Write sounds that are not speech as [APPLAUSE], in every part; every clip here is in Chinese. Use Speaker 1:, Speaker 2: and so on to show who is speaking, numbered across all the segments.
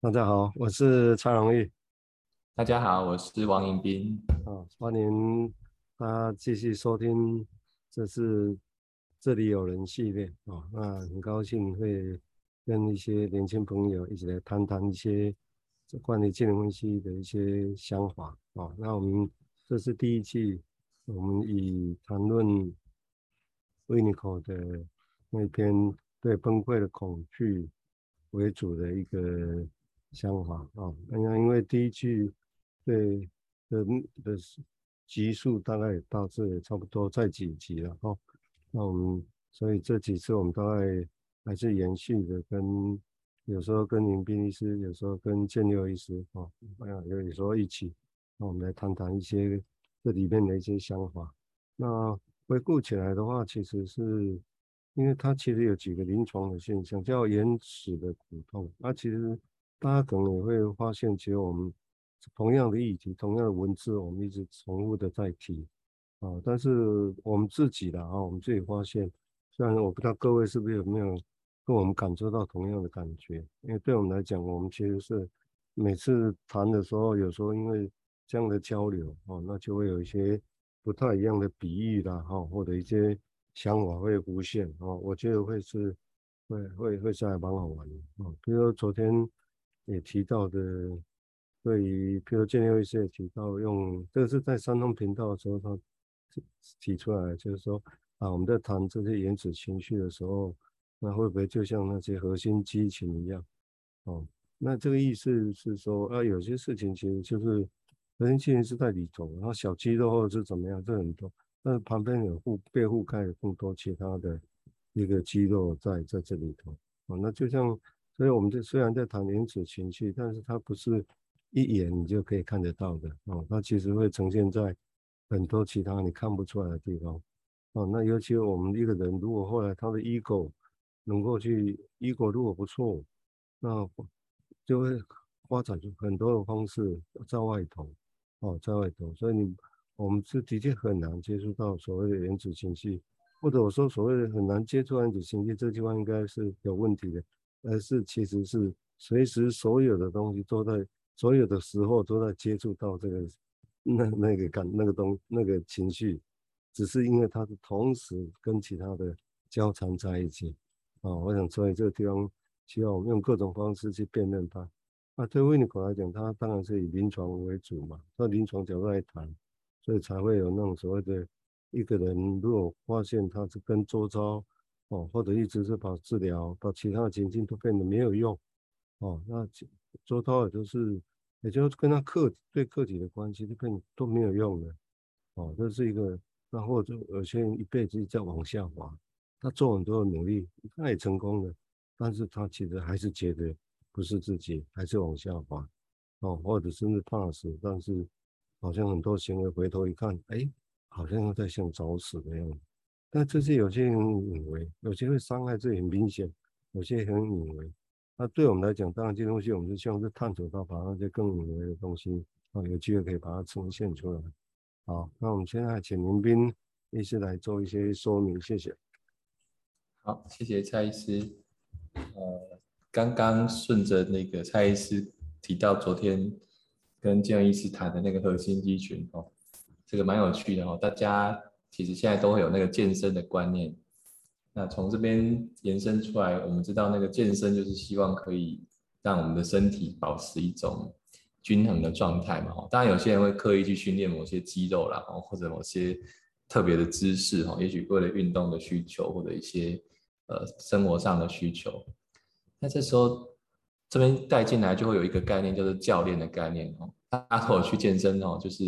Speaker 1: 大家好，我是蔡荣玉。
Speaker 2: 大家好，我是王迎宾。
Speaker 1: 啊，欢迎大家继续收听，这是这里有人系列啊。那很高兴会跟一些年轻朋友一起来谈谈一些关于金融分析的一些想法啊。那我们这是第一季，我们以谈论 Winiko 的那篇对崩溃的恐惧为主的一个想法啊。那因为第一句。对的的集数大概大致也差不多在几集了哦，那我们所以这几次我们大概还是延续的，跟有时候跟林斌医师，有时候跟建佑医师啊，有有时候一起，那我们来谈谈一些这里面的一些想法。那回顾起来的话，其实是因为它其实有几个临床的现象，叫延迟的骨痛。那其实大家可能也会发现，其实我们。同样的议题，同样的文字，我们一直重复的在提啊。但是我们自己的啊，我们自己发现，虽然我不知道各位是不是有没有跟我们感受到同样的感觉，因为对我们来讲，我们其实是每次谈的时候，有时候因为这样的交流啊，那就会有一些不太一样的比喻啦哈，或者一些想法会浮现啊。我觉得会是会会会是还蛮好玩的啊。比如说昨天也提到的。对于，比如建佑医师也提到用，这个是在三通频道的时候，他提出来，就是说啊，我们在谈这些原始情绪的时候，那会不会就像那些核心激情一样？哦，那这个意思是说，啊，有些事情其实就是核心肌群是在里头，然后小肌肉或者是怎么样，这很多，但是旁边有覆被覆盖更多其他的一个肌肉在在这里头。哦，那就像，所以我们这虽然在谈原子情绪，但是它不是。一眼你就可以看得到的哦，它其实会呈现在很多其他你看不出来的地方哦。那尤其我们一个人，如果后来他的 ego 能够去 ego 如果不错，那就会发展出很多的方式在外头哦，在外头。所以你我们是的确很难接触到所谓的原子情绪，或者我说所谓的很难接触原子情绪，这句话应该是有问题的，而是其实是随时所有的东西都在。所有的时候都在接触到这个，那那个感那个东那个情绪，只是因为它是同时跟其他的交缠在一起啊。我想所以这个地方需要我们用各种方式去辨认它。啊，对 Winiko 来讲，它当然是以临床为主嘛，从临床角度来谈，所以才会有那种所谓的一个人如果发现他是跟周遭哦，或者一直是把治疗把其他的情境都变得没有用哦，那周涛也都是。也就跟他客对客体的关系，都变都没有用了，哦，这是一个，那或者有些人一辈子在往下滑，他做很多的努力，他也成功了，但是他其实还是觉得不是自己，还是往下滑，哦，或者甚至怕死，但是好像很多行为回头一看，哎，好像又在像找死的样子，但这些有些人以为，有些会伤害自己很明显，有些很以为。那对我们来讲，当然这些东西我们是希望是探索到把那些更隐微的东西啊，有机会可以把它呈现出来。好，那我们现在请林斌医师来做一些说明，谢谢。
Speaker 2: 好，谢谢蔡医师。呃，刚刚顺着那个蔡医师提到昨天跟建医师谈的那个核心肌群哦，这个蛮有趣的哦，大家其实现在都会有那个健身的观念。那从这边延伸出来，我们知道那个健身就是希望可以让我们的身体保持一种均衡的状态嘛。当然，有些人会刻意去训练某些肌肉啦，或者某些特别的姿势哈，也许为了运动的需求或者一些呃生活上的需求。那这时候这边带进来就会有一个概念，就是教练的概念哦。大家如果去健身哦，就是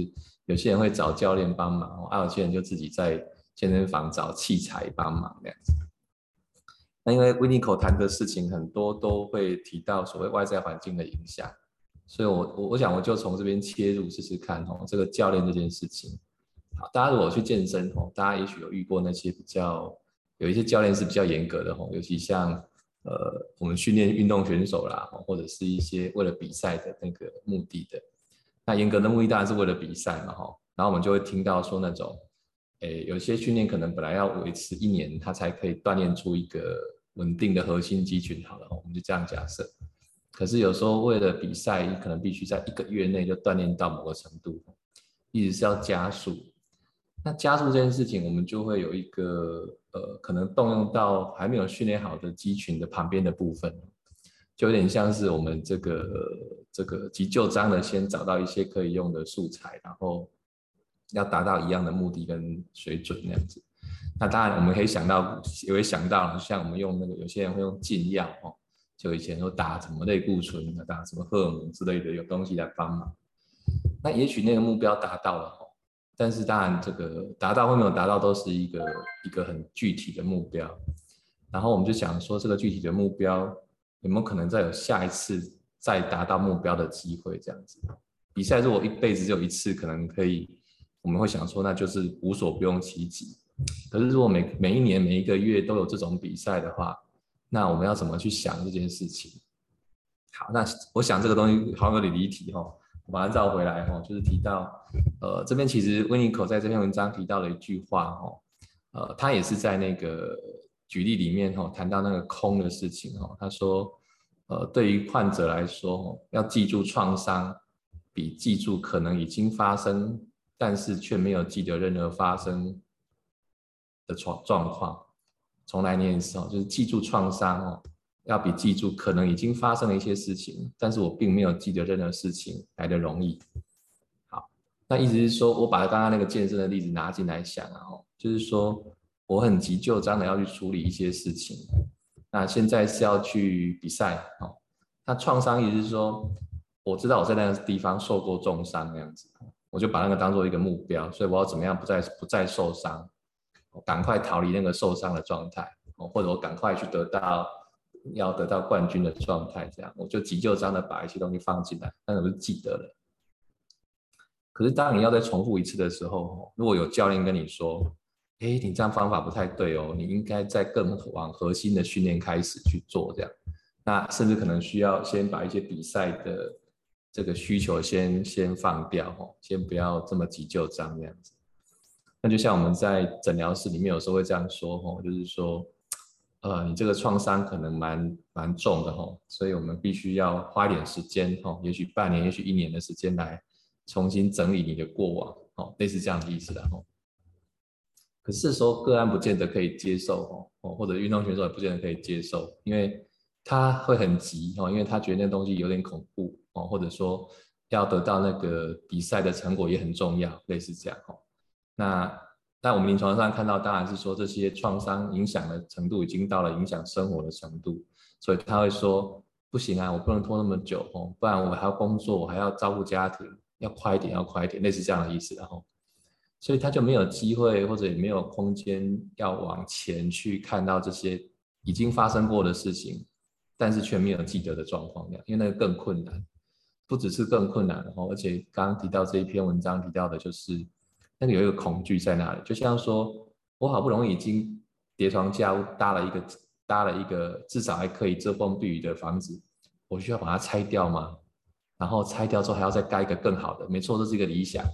Speaker 2: 有些人会找教练帮忙，还有些人就自己在。健身房找器材帮忙这样子，那因为 Winiko 谈的事情很多都会提到所谓外在环境的影响，所以我我我想我就从这边切入试试看哦，这个教练这件事情。好，大家如果去健身哦，大家也许有遇过那些比较有一些教练是比较严格的哦，尤其像呃我们训练运动选手啦，或者是一些为了比赛的那个目的的，那严格的目的当然是为了比赛嘛哈，然后我们就会听到说那种。诶，有些训练可能本来要维持一年，他才可以锻炼出一个稳定的核心肌群。好了，我们就这样假设。可是有时候为了比赛，你可能必须在一个月内就锻炼到某个程度，一直是要加速。那加速这件事情，我们就会有一个呃，可能动用到还没有训练好的肌群的旁边的部分，就有点像是我们这个这个急救章的，先找到一些可以用的素材，然后要达到一样的目的跟水准那样子。那当然我们可以想到，也会想到，像我们用那个有些人会用禁药哦，就以前说打什么类固醇啊，打什么荷尔蒙之类的，有东西来帮忙。那也许那个目标达到了哦。但是当然，这个达到或没有达到都是一个一个很具体的目标。然后我们就想说，这个具体的目标有没有可能再有下一次再达到目标的机会？这样子，比赛如果一辈子只有一次，可能可以，我们会想说，那就是无所不用其极。可是如果每每一年每一个月都有这种比赛的话，那我们要怎么去想这件事情？好，那我想这个东西好像有点离题哈。把它绕回来哈，就是提到，呃，这边其实温尼口在这篇文章提到了一句话哈，呃，他也是在那个举例里面哈谈到那个空的事情哈，他说，呃，对于患者来说，要记住创伤，比记住可能已经发生，但是却没有记得任何发生的状状况，重来念一次哦，就是记住创伤哦。要比记住可能已经发生了一些事情，但是我并没有记得任何事情来得容易。好，那意思是说，我把刚刚那个健身的例子拿进来想，然后就是说，我很急就章的要去处理一些事情。那现在是要去比赛，哦，那创伤意思是说，我知道我在那个地方受过重伤那样子，我就把那个当做一个目标，所以我要怎么样不再不再受伤，赶快逃离那个受伤的状态，或者我赶快去得到。要得到冠军的状态，这样我就急就章的把一些东西放进来，那我就记得了。可是当你要再重复一次的时候，如果有教练跟你说：“哎，你这样方法不太对哦，你应该在更往核心的训练开始去做。”这样，那甚至可能需要先把一些比赛的这个需求先先放掉，哦，先不要这么急就章这样子。那就像我们在诊疗室里面有时候会这样说，哦，就是说。呃，你这个创伤可能蛮蛮重的吼，所以我们必须要花点时间吼，也许半年，也许一年的时间来重新整理你的过往，哦，类似这样的意思的吼。可是说个案不见得可以接受哦，或者运动选手也不见得可以接受，因为他会很急哦，因为他觉得那东西有点恐怖哦，或者说要得到那个比赛的成果也很重要，类似这样吼。那。但我们临床上看到，当然是说这些创伤影响的程度已经到了影响生活的程度，所以他会说不行啊，我不能拖那么久哦，不然我还要工作，我还要照顾家庭，要快一点，要快一点，类似这样的意思，然后，所以他就没有机会或者也没有空间要往前去看到这些已经发生过的事情，但是却没有记得的状况，因为那个更困难，不只是更困难，然后而且刚刚提到这一篇文章提到的就是。那里有一个恐惧在那里，就像说，我好不容易已经叠床架屋搭了一个搭了一个至少还可以遮风避雨的房子，我需要把它拆掉吗？然后拆掉之后还要再盖一个更好的，没错，这是一个理想。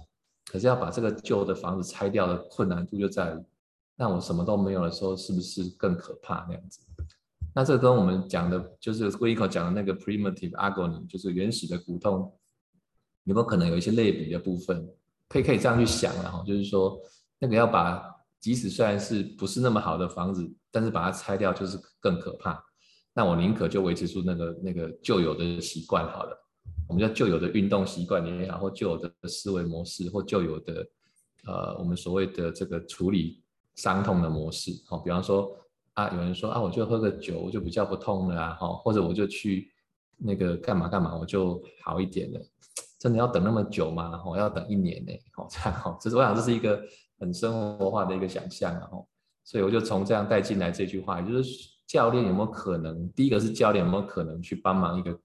Speaker 2: 可是要把这个旧的房子拆掉的困难度就在于，那我什么都没有的时候，是不是更可怕那样子？那这跟我们讲的，就是威尼口讲的那个 primitive agony，就是原始的骨痛，有没有可能有一些类比的部分？可以可以这样去想，然后就是说，那个要把即使虽然是不是那么好的房子，但是把它拆掉就是更可怕。那我宁可就维持住那个那个旧有的习惯好了。我们叫旧有的运动习惯也好，或旧有的思维模式，或旧有的呃我们所谓的这个处理伤痛的模式。好，比方说啊，有人说啊，我就喝个酒，我就比较不痛了啊，或者我就去那个干嘛干嘛，我就好一点了。真的要等那么久吗？哦，要等一年呢？哦，这样哦，这是我想这是一个很生活化的一个想象啊。哦，所以我就从这样带进来这句话，也就是教练有没有可能？第一个是教练有没有可能去帮忙一个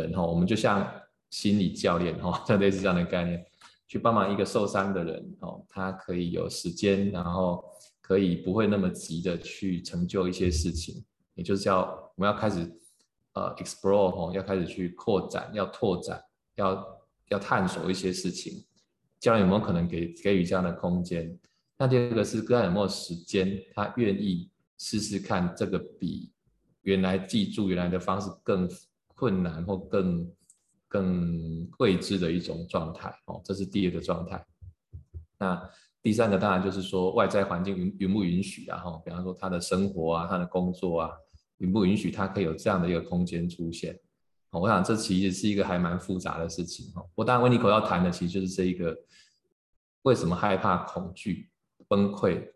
Speaker 2: 人？哈，我们就像心理教练哈，像 [LAUGHS] 类似这样的概念，去帮忙一个受伤的人哦，他可以有时间，然后可以不会那么急的去成就一些事情，也就是叫我们要开始呃 explore 哦，要开始去扩展，要拓展，要。要探索一些事情，教练有没有可能给给予这样的空间？那第二个是个案有没有时间，他愿意试试看这个比原来记住原来的方式更困难或更更未知的一种状态哦，这是第二个状态。那第三个当然就是说外在环境允允不允许啊，哈，比方说他的生活啊，他的工作啊，允不允许他可以有这样的一个空间出现？我想这其实是一个还蛮复杂的事情哈。我当然维尼口要谈的其实就是这一个为什么害怕、恐惧、崩溃、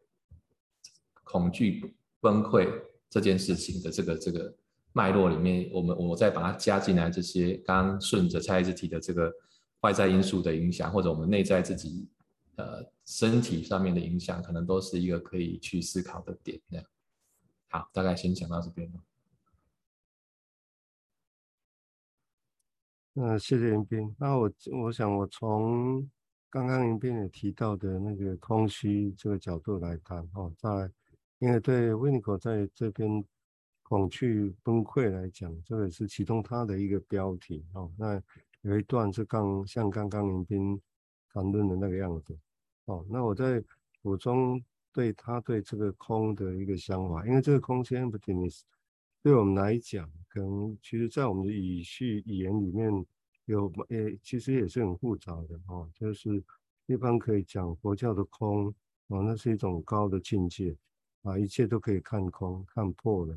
Speaker 2: 恐惧崩溃这件事情的这个这个脉络里面，我们我再把它加进来，这些刚顺着蔡医师提的这个外在因素的影响，或者我们内在自己呃身体上面的影响，可能都是一个可以去思考的点。这样，好，大概先讲到这边。
Speaker 1: 那谢谢云彬。那我我想我从刚刚云彬也提到的那个空虚这个角度来谈哦，在因为对维尼口在这边恐惧崩溃来讲，这个是其中他的一个标题哦。那有一段是刚像刚刚林斌谈论的那个样子哦。那我在补充对他对这个空的一个想法，因为这个空间不仅仅是。对我们来讲，可能其实，在我们的语序语言里面有，诶，其实也是很复杂的哦。就是一般可以讲佛教的空哦，那是一种高的境界啊，一切都可以看空、看破了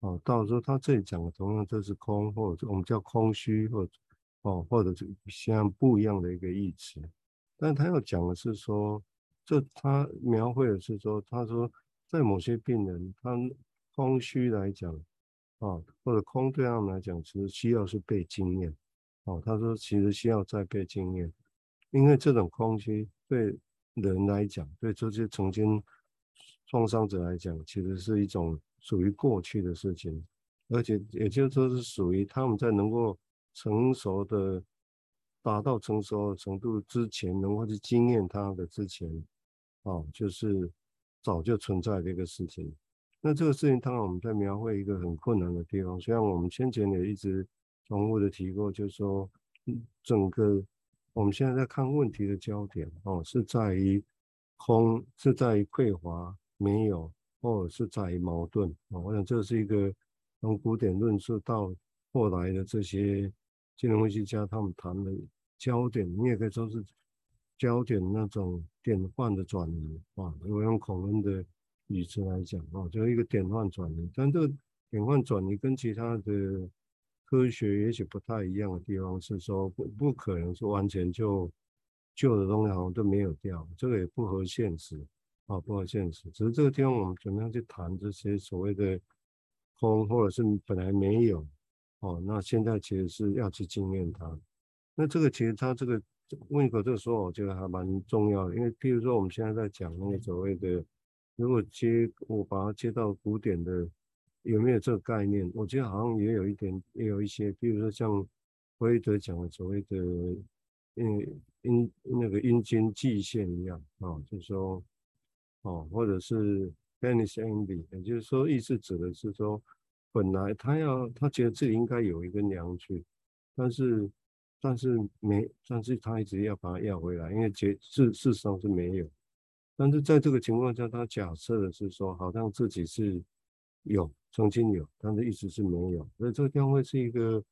Speaker 1: 哦。到时候他这里讲的同样这是空，或者我们叫空虚，或者哦，或者是像不一样的一个意思。但他要讲的是说，这他描绘的是说，他说在某些病人，他空虚来讲。啊，或者空对他们来讲，其实需要是被经验。哦，他说其实需要再被经验，因为这种空虚对人来讲，对这些曾经创伤者来讲，其实是一种属于过去的事情，而且也就是说是属于他们在能够成熟的达到成熟程度之前，能够去经验它的之前，哦，就是早就存在的一个事情。那这个事情，当然我们在描绘一个很困难的地方。虽然我们先前也一直重复的提过，就是说，整个我们现在在看问题的焦点哦，是在于空，是在于匮乏，没有，或者是在于矛盾啊。我想这是一个从古典论述到后来的这些金融分析家他们谈的焦点，你也可以说是焦点那种典范的转移啊。如果用孔恩的。语词来讲啊，就是一个典范转移，但这个典范转移跟其他的科学也许不太一样的地方是说，不不可能是完全就旧的东西好像都没有掉，这个也不合现实啊，不合现实。只是这个地方我们怎么样去谈这些所谓的空，或者是本来没有哦，那现在其实是要去经验它。那这个其实它这个问一个这个说，我觉得还蛮重要的，因为譬如说我们现在在讲那个所谓的。如果接我把它接到古典的，有没有这个概念？我觉得好像也有一点，也有一些，比如说像弗洛伊德讲的所谓的，嗯，阴那个阴茎际线一样啊，就是说，哦，或者是 penis envy，也就是说，意思指的是说，本来他要他觉得自己应该有一个娘去，但是但是没，但是他一直要把它要回来，因为结事事实上是没有。但是在这个情况下，他假设的是说，好像自己是有曾经有，但是一直是没有，所以这个将会是一个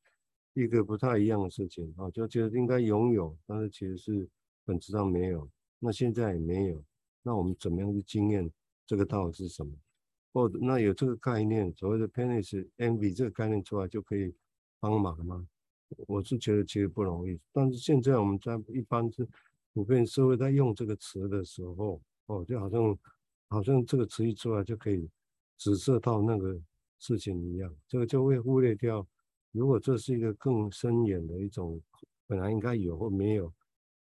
Speaker 1: 一个不太一样的事情啊，就觉得应该拥有，但是其实是本质上没有。那现在也没有，那我们怎么样去经验这个到底是什么？哦那有这个概念，所谓的 penis envy 这个概念出来就可以帮忙吗？我是觉得其实不容易。但是现在我们在一般是普遍社会在用这个词的时候。哦，就好像好像这个词一出来就可以指涉到那个事情一样，这个就会忽略掉。如果这是一个更深远的一种，本来应该有或没有，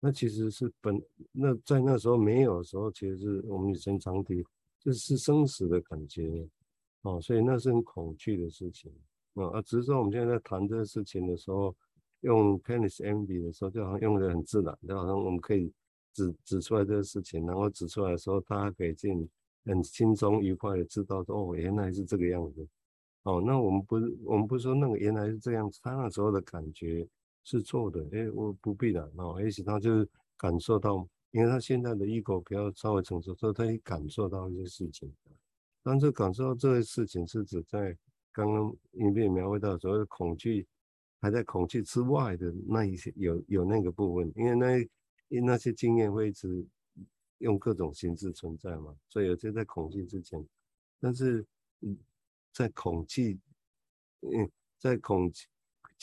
Speaker 1: 那其实是本那在那时候没有的时候，其实是我们女生常提，这是生死的感觉哦，所以那是很恐惧的事情啊。只是说我们现在在谈这个事情的时候，用 penis envy 的时候，就好像用的很自然，就好像我们可以。指指出来这个事情，然后指出来的时候，大家可以进很轻松愉快的知道说，哦，原来是这个样子。哦，那我们不是我们不是说那个原来是这样子，他那时候的感觉是错的。哎，我不必然哦，也许他就是感受到，因为他现在的 ego 比较稍微成熟，所以他也感受到一些事情。但是感受到这些事情是指在刚刚影片描绘到所谓的恐惧还在恐惧之外的那一些有有那个部分，因为那因那些经验会一直用各种形式存在嘛，所以有些在恐惧之前，但是嗯，在恐惧，嗯，在恐惧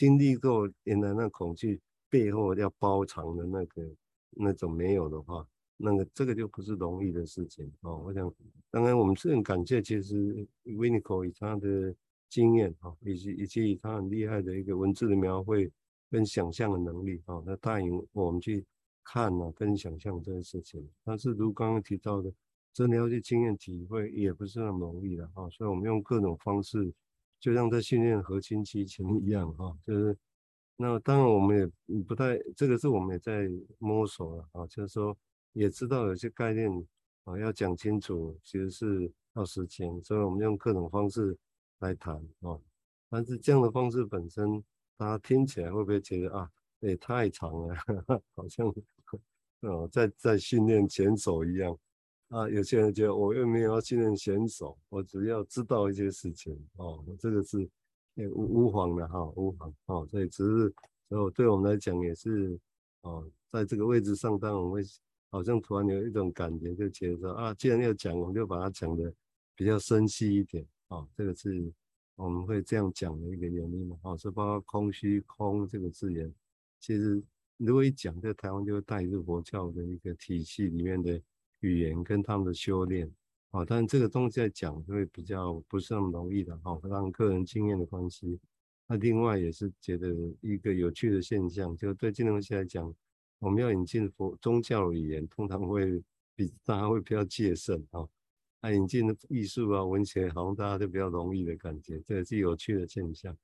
Speaker 1: 经历过原来那恐惧背后要包藏的那个那种没有的话，那个这个就不是容易的事情哦。我想，当然我们是很感谢，其实 Winiko 以他的。经验哈，以及以及他很厉害的一个文字的描绘跟想象的能力啊，那带领我们去看啊，跟想象这件事情。但是如刚刚提到的，真的要去经验体会，也不是那么容易的哈。所以我们用各种方式，就像在训练核心肌群一样哈，就是那当然我们也不太，这个是我们也在摸索了啊，就是说也知道有些概念啊要讲清楚，其实是要时间，所以我们用各种方式。来谈哦，但是这样的方式本身，大家听起来会不会觉得啊，也太长了，[LAUGHS] 好像 [LAUGHS] 哦，在在训练前手一样啊。有些人觉得我又没有要训练选手，我只要知道一些事情哦，这个是也无无妨的哈，无妨哦。所以只是，所以对我们来讲也是哦，在这个位置上，当我们会好像突然有一种感觉，就觉得说啊，既然要讲，我们就把它讲的比较深细一点。哦，这个是我们会这样讲的一个原因嘛？哦，是包括空虚空这个字眼，其实如果一讲，在台湾就会带入佛教的一个体系里面的语言跟他们的修炼。哦，但这个东西在讲就会比较不是那么容易的。哦，让个人经验的关系。那另外也是觉得一个有趣的现象，就对这东西来讲，我们要引进佛宗教语言，通常会比大家会比较戒慎啊。哦那引进的艺术啊，文学好像大家都比较容易的感觉，这也是有趣的现象。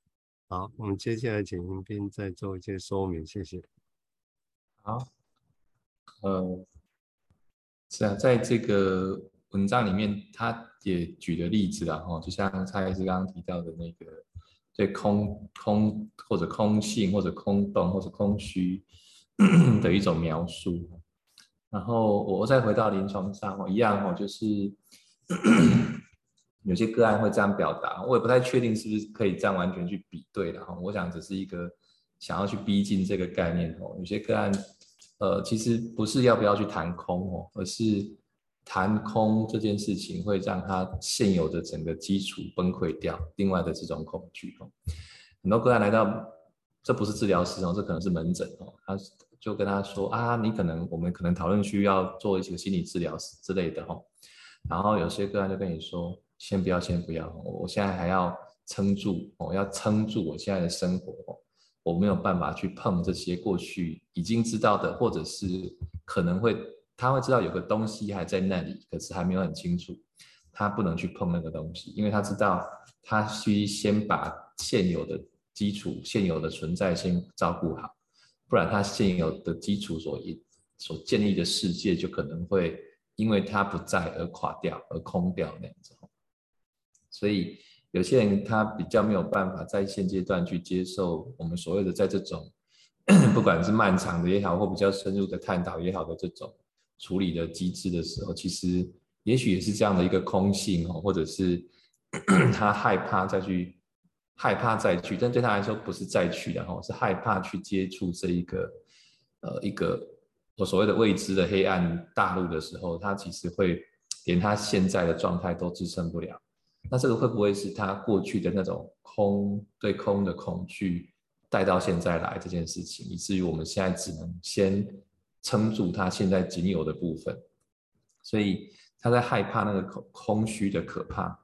Speaker 1: 好，我们接下来请云彬再做一些说明，谢谢。
Speaker 2: 好，呃，是啊，在这个文章里面，他也举了例子了哈，就像蔡医师刚刚提到的那个对空空或者空性或者空洞或者空虚的一种描述。然后我再回到临床上哦，一样哦，就是。[COUGHS] 有些个案会这样表达，我也不太确定是不是可以这样完全去比对的哈。我想只是一个想要去逼近这个概念哦。有些个案，呃，其实不是要不要去谈空哦，而是谈空这件事情会让他现有的整个基础崩溃掉。另外的这种恐惧哦，很多个案来到，这不是治疗师哦，这可能是门诊哦，他就跟他说啊，你可能我们可能讨论需要做一些心理治疗之类的哦。然后有些个案就跟你说，先不要，先不要，我现在还要撑住，我要撑住我现在的生活，我没有办法去碰这些过去已经知道的，或者是可能会他会知道有个东西还在那里，可是还没有很清楚，他不能去碰那个东西，因为他知道他需先把现有的基础、现有的存在先照顾好，不然他现有的基础所所建立的世界就可能会。因为他不在而垮掉，而空掉那样子，所以有些人他比较没有办法在现阶段去接受我们所谓的在这种 [COUGHS] 不管是漫长的也好，或比较深入的探讨也好的这种处理的机制的时候，其实也许也是这样的一个空性哦，或者是 [COUGHS] 他害怕再去害怕再去，但对他来说不是再去的哈，是害怕去接触这一个呃一个。我所谓的未知的黑暗大陆的时候，他其实会连他现在的状态都支撑不了。那这个会不会是他过去的那种空对空的恐惧带到现在来这件事情，以至于我们现在只能先撑住他现在仅有的部分。所以他在害怕那个空空虚的可怕，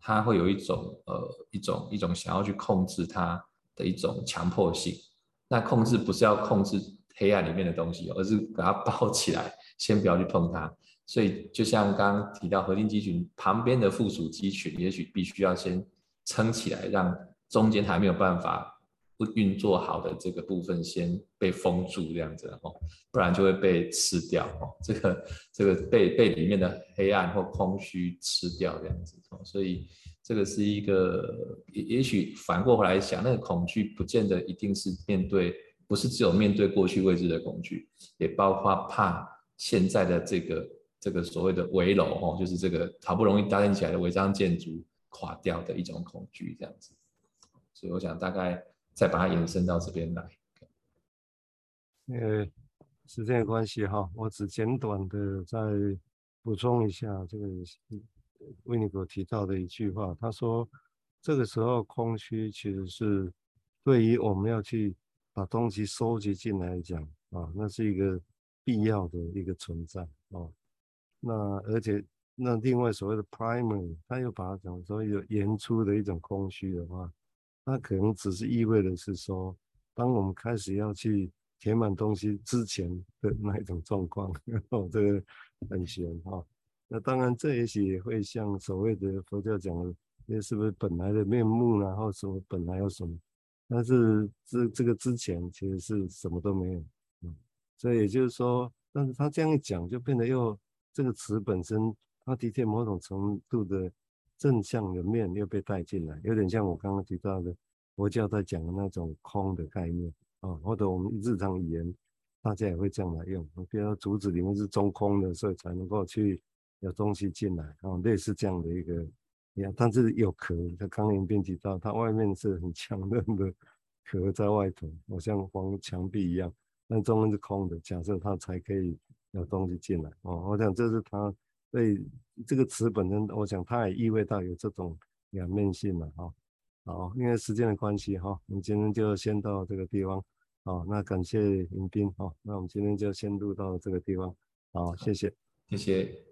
Speaker 2: 他会有一种呃一种一种想要去控制他的一种强迫性。那控制不是要控制。黑暗里面的东西，而是把它 [LAUGHS] 包起来，先不要去碰它。所以，就像刚刚提到核心肌群旁边的附属肌群，也许必须要先撑起来，让中间还没有办法不运作好的这个部分先被封住，这样子哦，不然就会被吃掉哦。这个这个被被里面的黑暗或空虚吃掉这样子哦。所以，这个是一个也也许反过来想，那个恐惧不见得一定是面对。不是只有面对过去未知的恐惧，也包括怕现在的这个这个所谓的危楼哦，就是这个好不容易搭建起来的违章建筑垮掉的一种恐惧，这样子。所以我想大概再把它延伸到这边来。
Speaker 1: 呃，时间的关系哈，我只简短的再补充一下这个维尼果提到的一句话，他说这个时候空虚其实是对于我们要去把东西收集进来讲啊，那是一个必要的一个存在啊。那而且那另外所谓的 primary，他又把它讲说有演出的一种空虚的话，那可能只是意味的是说，当我们开始要去填满东西之前的那一种状况，[LAUGHS] 哦，这个很玄哈。那当然这也许也会像所谓的佛教讲的，那是不是本来的面目，然后什么本来有什么？但是这这个之前其实是什么都没有，所以也就是说，但是他这样一讲，就变得又。这个词本身，它的确某种程度的正向的面又被带进来，有点像我刚刚提到的佛教在讲的那种空的概念啊，或者我们日常语言大家也会这样来用，比如说竹子里面是中空的，所以才能够去有东西进来啊，类似这样的一个一样，但是有壳，它刚刚编辑到，它外面是很强韧的壳在外头，好像黄墙壁一样，但中间是空的，假设它才可以。有东西进来哦，我想这是他对这个词本身，我想他也意味到有这种两面性了哈。好，因为时间的关系哈，我们今天就先到这个地方。好，那感谢迎宾哈，那我们今天就先录到这个地方。好，谢谢，
Speaker 2: 谢谢。